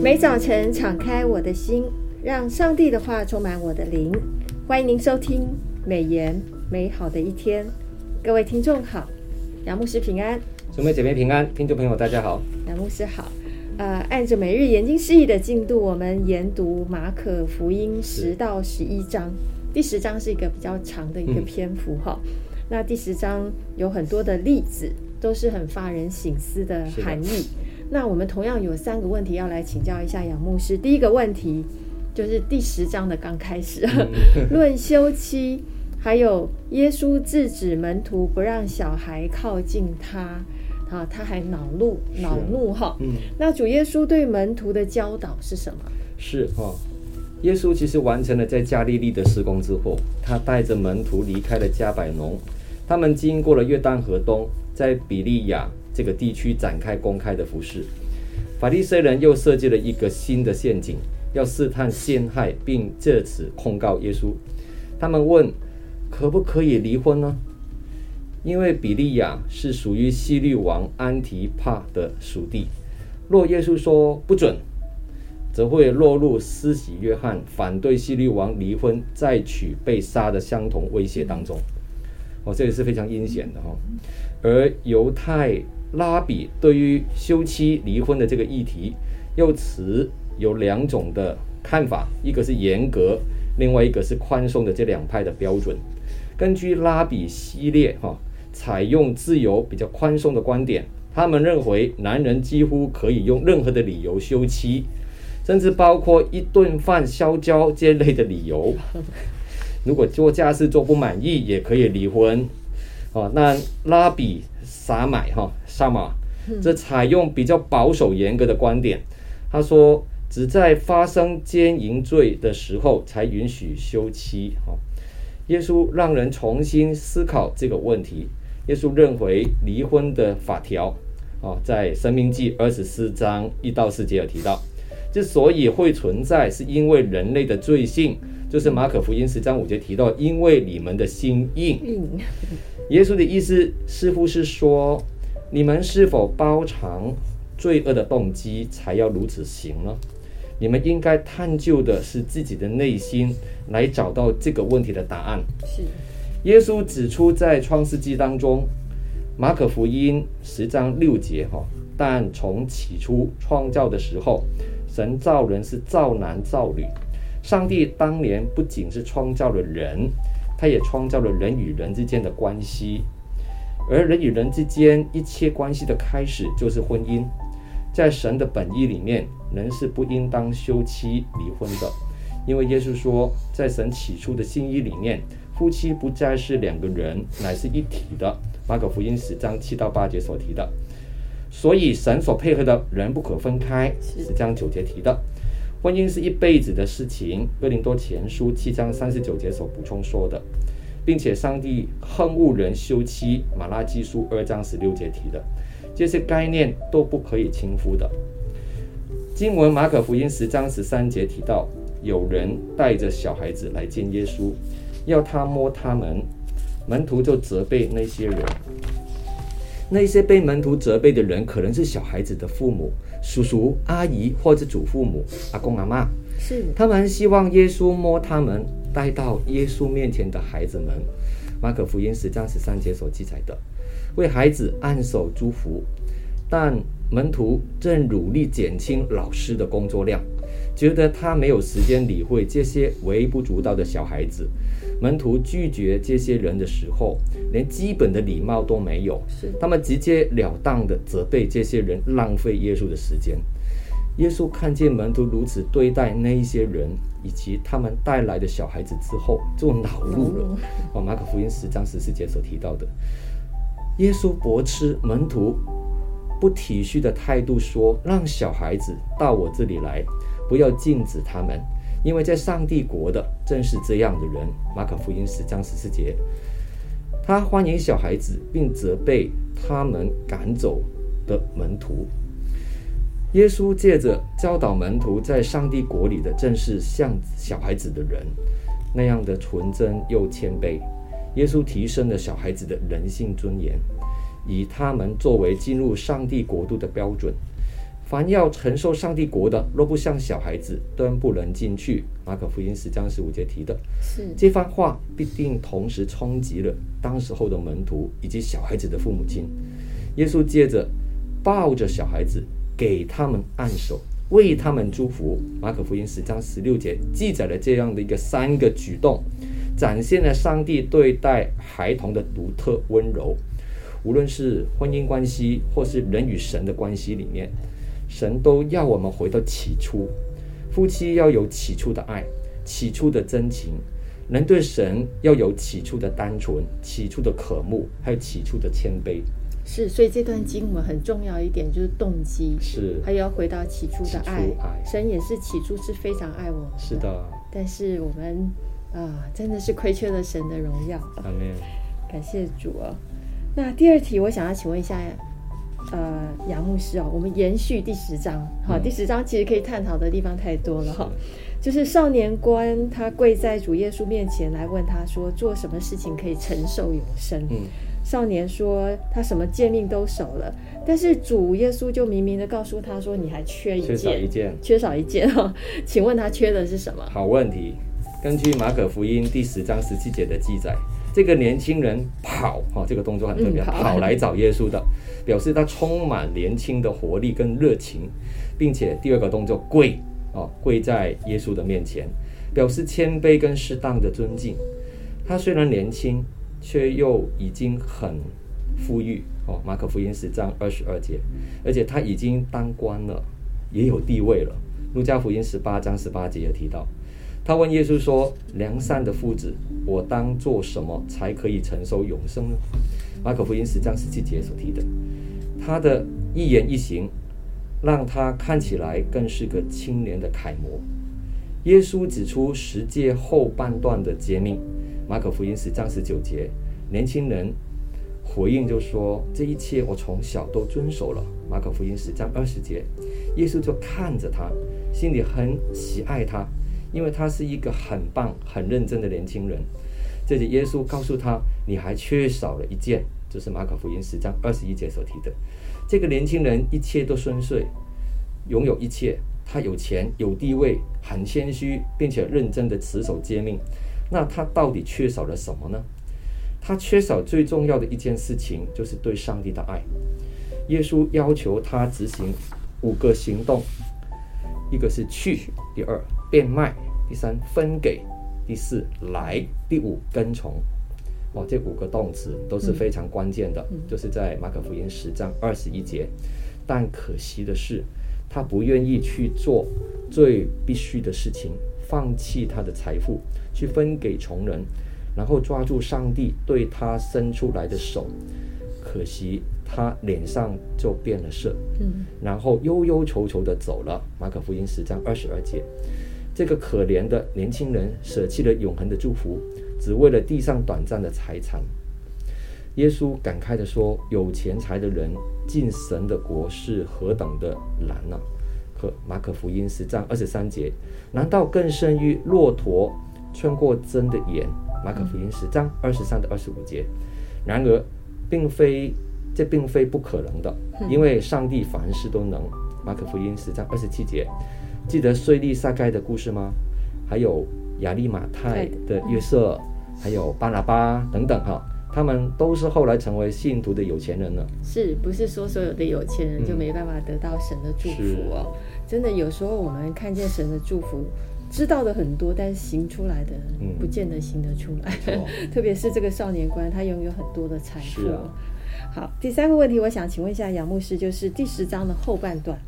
每早晨敞开我的心，让上帝的话充满我的灵。欢迎您收听美言美好的一天。各位听众好，杨牧师平安，姊妹姐妹平安，听众朋友大家好，杨牧师好。呃，按着每日研经释义的进度，我们研读马可福音十到十一章。第十章是一个比较长的一个篇幅哈、嗯。那第十章有很多的例子，都是很发人省思的含义。那我们同样有三个问题要来请教一下杨牧师。第一个问题就是第十章的刚开始，论休妻，还有耶稣制止门徒不让小孩靠近他，啊，他还恼怒恼怒哈。嗯，那主耶稣对门徒的教导是什么？是哈，耶稣其实完成了在加利利的施工之后，他带着门徒离开了加百农，他们经过了约旦河东，在比利亚。这个地区展开公开的服事，法利赛人又设计了一个新的陷阱，要试探、陷害，并借此控告耶稣。他们问：可不可以离婚呢？因为比利亚是属于西律王安提帕的属地。若耶稣说不准，则会落入施洗约翰反对西律王离婚再娶被杀的相同威胁当中。哦，这也是非常阴险的哈。而犹太。拉比对于休妻离婚的这个议题，又持有两种的看法，一个是严格，另外一个是宽松的这两派的标准。根据拉比系列哈，采用自由比较宽松的观点，他们认为男人几乎可以用任何的理由休妻，甚至包括一顿饭消焦这类的理由。如果做家事做不满意，也可以离婚。哦，那拉比。撒买哈，撒马，这采用比较保守严格的观点。他说，只在发生奸淫罪的时候才允许休妻。哈，耶稣让人重新思考这个问题。耶稣认为离婚的法条啊，在生命记二十四章一到四节有提到。之所以会存在，是因为人类的罪性，就是马可福音十章五节提到，因为你们的心硬。耶稣的意思似乎是说，你们是否包藏罪恶的动机，才要如此行呢？你们应该探究的是自己的内心，来找到这个问题的答案。是。耶稣指出，在创世纪当中，马可福音十章六节哈，但从起初创造的时候，神造人是造男造女。上帝当年不仅是创造了人。他也创造了人与人之间的关系，而人与人之间一切关系的开始就是婚姻。在神的本意里面，人是不应当休妻离婚的，因为耶稣说，在神起初的心意里面，夫妻不再是两个人，乃是一体的。马可福音十章七到八节所提的，所以神所配合的人不可分开，十章九节提的。婚姻是一辈子的事情，哥林多前书七章三十九节所补充说的，并且上帝恨恶人休妻，马拉基书二章十六节提的，这些概念都不可以轻忽的。经文马可福音十章十三节提到，有人带着小孩子来见耶稣，要他摸他们，门徒就责备那些人。那些被门徒责备的人，可能是小孩子的父母、叔叔、阿姨或者祖父母、阿公阿妈。是，他们希望耶稣摸他们，带到耶稣面前的孩子们。马可福音十章十三节所记载的，为孩子按手祝福。但门徒正努力减轻老师的工作量，觉得他没有时间理会这些微不足道的小孩子。门徒拒绝这些人的时候，连基本的礼貌都没有。是，他们直截了当的责备这些人浪费耶稣的时间。耶稣看见门徒如此对待那一些人以及他们带来的小孩子之后，就恼怒了。哦，马可福音十章十四节所提到的，耶稣驳斥门徒不体恤的态度，说：“让小孩子到我这里来，不要禁止他们。”因为在上帝国的正是这样的人，马可福音十章十四节，他欢迎小孩子，并责备他们赶走的门徒。耶稣借着教导门徒，在上帝国里的正是像小孩子的人，那样的纯真又谦卑。耶稣提升了小孩子的人性尊严，以他们作为进入上帝国度的标准。凡要承受上帝国的，若不像小孩子，都不能进去。马可福音十章十五节提的，是这番话必定同时冲击了当时候的门徒以及小孩子的父母亲。耶稣接着抱着小孩子，给他们按手，为他们祝福。马可福音十章十六节记载了这样的一个三个举动，展现了上帝对待孩童的独特温柔。无论是婚姻关系，或是人与神的关系里面。神都要我们回到起初，夫妻要有起初的爱，起初的真情，人对神要有起初的单纯，起初的渴慕，还有起初的谦卑。是，所以这段经文很重要一点就是动机，是，还要回到起初的爱。爱神也是起初是非常爱我们的，是的。但是我们啊，真的是亏缺了神的荣耀。阿门。感谢主啊。那第二题，我想要请问一下。呃，杨牧师哦，我们延续第十章，好、嗯，第十章其实可以探讨的地方太多了哈。就是少年官他跪在主耶稣面前来问他说，做什么事情可以承受永生？嗯，少年说他什么诫命都守了，但是主耶稣就明明的告诉他说，你还缺一件，缺少一件，缺少一件 哈。请问他缺的是什么？好问题。根据马可福音第十章十七节的记载。这个年轻人跑哈，这个动作很特别，嗯、跑，跑来找耶稣的，表示他充满年轻的活力跟热情，并且第二个动作跪哦，跪在耶稣的面前，表示谦卑跟适当的尊敬。他虽然年轻，却又已经很富裕哦。马可福音十章二十二节，而且他已经当官了，也有地位了。路加福音十八章十八节也提到。他问耶稣说：“良善的夫子，我当做什么才可以承受永生呢？”马可福音十章十七节所提的，他的一言一行，让他看起来更是个青年的楷模。耶稣指出十诫后半段的诫命，马可福音十章十九节，年轻人回应就说：“这一切我从小都遵守了。”马可福音十章二十节，耶稣就看着他，心里很喜爱他。因为他是一个很棒、很认真的年轻人，这里耶稣告诉他：“你还缺少了一件，就是马可福音十章二十一节所提的。这个年轻人一切都顺遂，拥有一切，他有钱、有地位，很谦虚，并且认真的持守诫命。那他到底缺少了什么呢？他缺少最重要的一件事情，就是对上帝的爱。耶稣要求他执行五个行动，一个是去，第二。”变卖，第三分给，第四来，第五跟从。哦，这五个动词都是非常关键的，嗯、就是在马可福音十章二十一节。但可惜的是，他不愿意去做最必须的事情，放弃他的财富，去分给穷人，然后抓住上帝对他伸出来的手。可惜。他脸上就变了色，嗯，然后忧忧愁愁的走了。马可福音十章二十二节，这个可怜的年轻人舍弃了永恒的祝福，只为了地上短暂的财产。耶稣感慨地说：“有钱财的人进神的国是何等的难呢、啊？”和马可福音十章二十三节，难道更胜于骆驼穿过针的眼？马可福音十章二十三到二十五节。然而，并非。这并非不可能的，因为上帝凡事都能。马可福音十章二十七节，记得税利撒盖的故事吗？还有亚利马泰的约瑟，还有巴拿巴等等哈，他们都是后来成为信徒的有钱人了。是不是说所有的有钱人就没办法得到神的祝福哦？真的，有时候我们看见神的祝福，知道的很多，但是行出来的不见得行得出来。特别是这个少年官，他拥有很多的财富。好，第三个问题，我想请问一下杨牧师，就是第十章的后半段，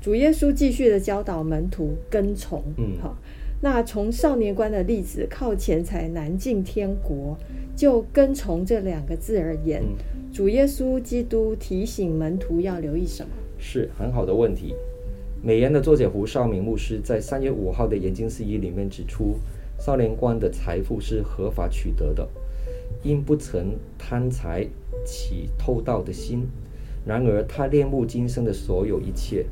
主耶稣继续的教导门徒跟从。嗯，好，那从少年官的例子，靠钱财难进天国，就跟从这两个字而言，嗯、主耶稣基督提醒门徒要留意什么？是很好的问题。美言的作者胡少明牧师在三月五号的研经释义里面指出，少年官的财富是合法取得的，因不曾贪财。起偷盗的心，然而他恋慕今生的所有一切，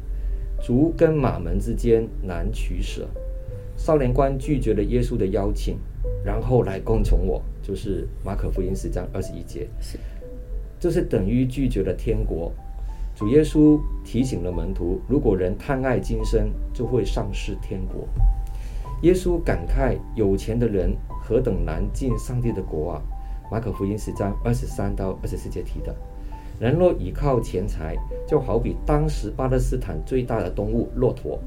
足跟马门之间难取舍。少年官拒绝了耶稣的邀请，然后来供从我，就是马可福音十章二十一节，是，这是等于拒绝了天国。主耶稣提醒了门徒：如果人贪爱今生，就会丧失天国。耶稣感慨有钱的人何等难进上帝的国啊！马可福音十章二十三到二十四节提的。人若倚靠钱财，就好比当时巴勒斯坦最大的动物骆驼，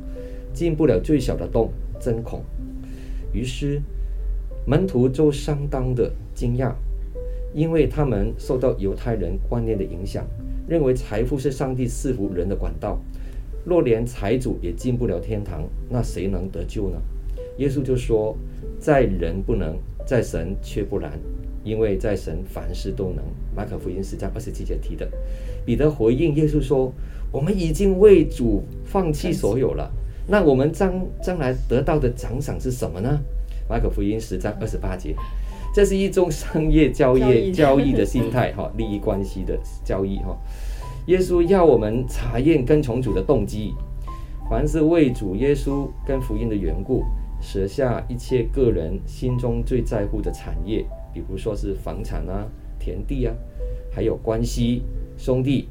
进不了最小的洞，真恐。于是门徒就相当的惊讶，因为他们受到犹太人观念的影响。认为财富是上帝赐福人的管道，若连财主也进不了天堂，那谁能得救呢？耶稣就说：“在人不能，在神却不然，因为在神凡事都能。”马可福音十章二十七节提的。彼得回应耶稣说：“我们已经为主放弃所有了，那我们将将来得到的奖赏是什么呢？”马可福音十章二十八节，这是一种商业交易交易的心态 哈，利益关系的交易哈。耶稣要我们查验跟从主的动机，凡是为主耶稣跟福音的缘故，舍下一切个人心中最在乎的产业，比如说是房产啊、田地啊，还有关系、兄弟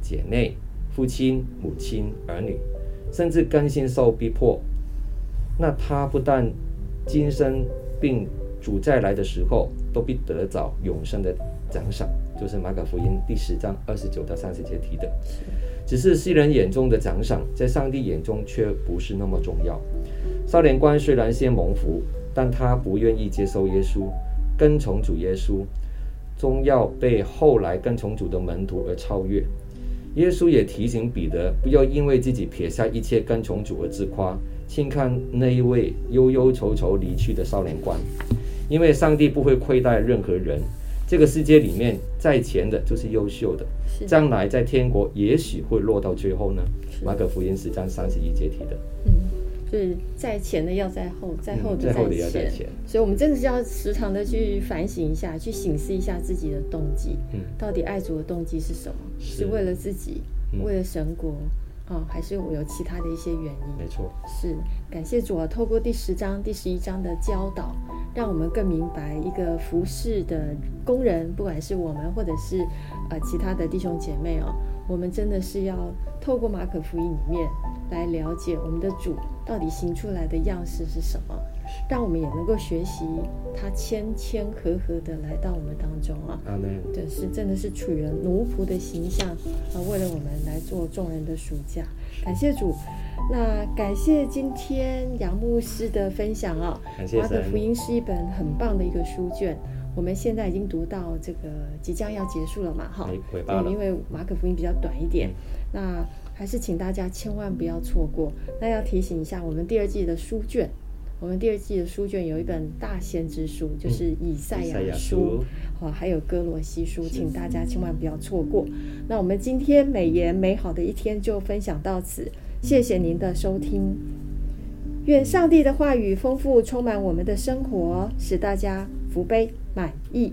姐妹、父亲母亲、儿女，甚至甘心受逼迫，那他不但今生并主再来的时候，都必得着永生的奖赏。就是马可福音第十章二十九到三十节提的，只是世人眼中的奖赏，在上帝眼中却不是那么重要。少年官虽然先蒙福，但他不愿意接受耶稣，跟从主耶稣，终要被后来跟从主的门徒而超越。耶稣也提醒彼得，不要因为自己撇下一切跟从主而自夸，轻看那一位忧忧愁愁离去的少年官，因为上帝不会亏待任何人。这个世界里面，在前的就是优秀的，将来在天国也许会落到最后呢。马可福音十章三十一节提的，嗯，就是在前的要在后，在后的在前，嗯，在后的要在前。所以，我们真的是要时常的去反省一下，去醒思一下自己的动机，嗯，到底爱主的动机是什么？是，是为了自己，嗯，为了神国。哦，还是我有其他的一些原因。没错，是感谢主啊！透过第十章、第十一章的教导，让我们更明白一个服侍的工人，不管是我们或者是呃其他的弟兄姐妹哦，我们真的是要透过马可福音里面来了解我们的主到底行出来的样式是什么。让我们也能够学习他谦谦和和的来到我们当中啊！阿门。对，是真的是处于了奴仆的形象啊，为了我们来做众人的暑假。感谢主，那感谢今天杨牧师的分享啊！马可福音是一本很棒的一个书卷，我们现在已经读到这个即将要结束了嘛？哈，对，因为马可福音比较短一点，那还是请大家千万不要错过。那要提醒一下，我们第二季的书卷。我们第二季的书卷有一本大先知书，就是以赛亚书，好、嗯，还有哥罗西书，请大家千万不要错过。那我们今天美言美好的一天就分享到此，谢谢您的收听。愿上帝的话语丰富充满我们的生活，使大家福杯满溢。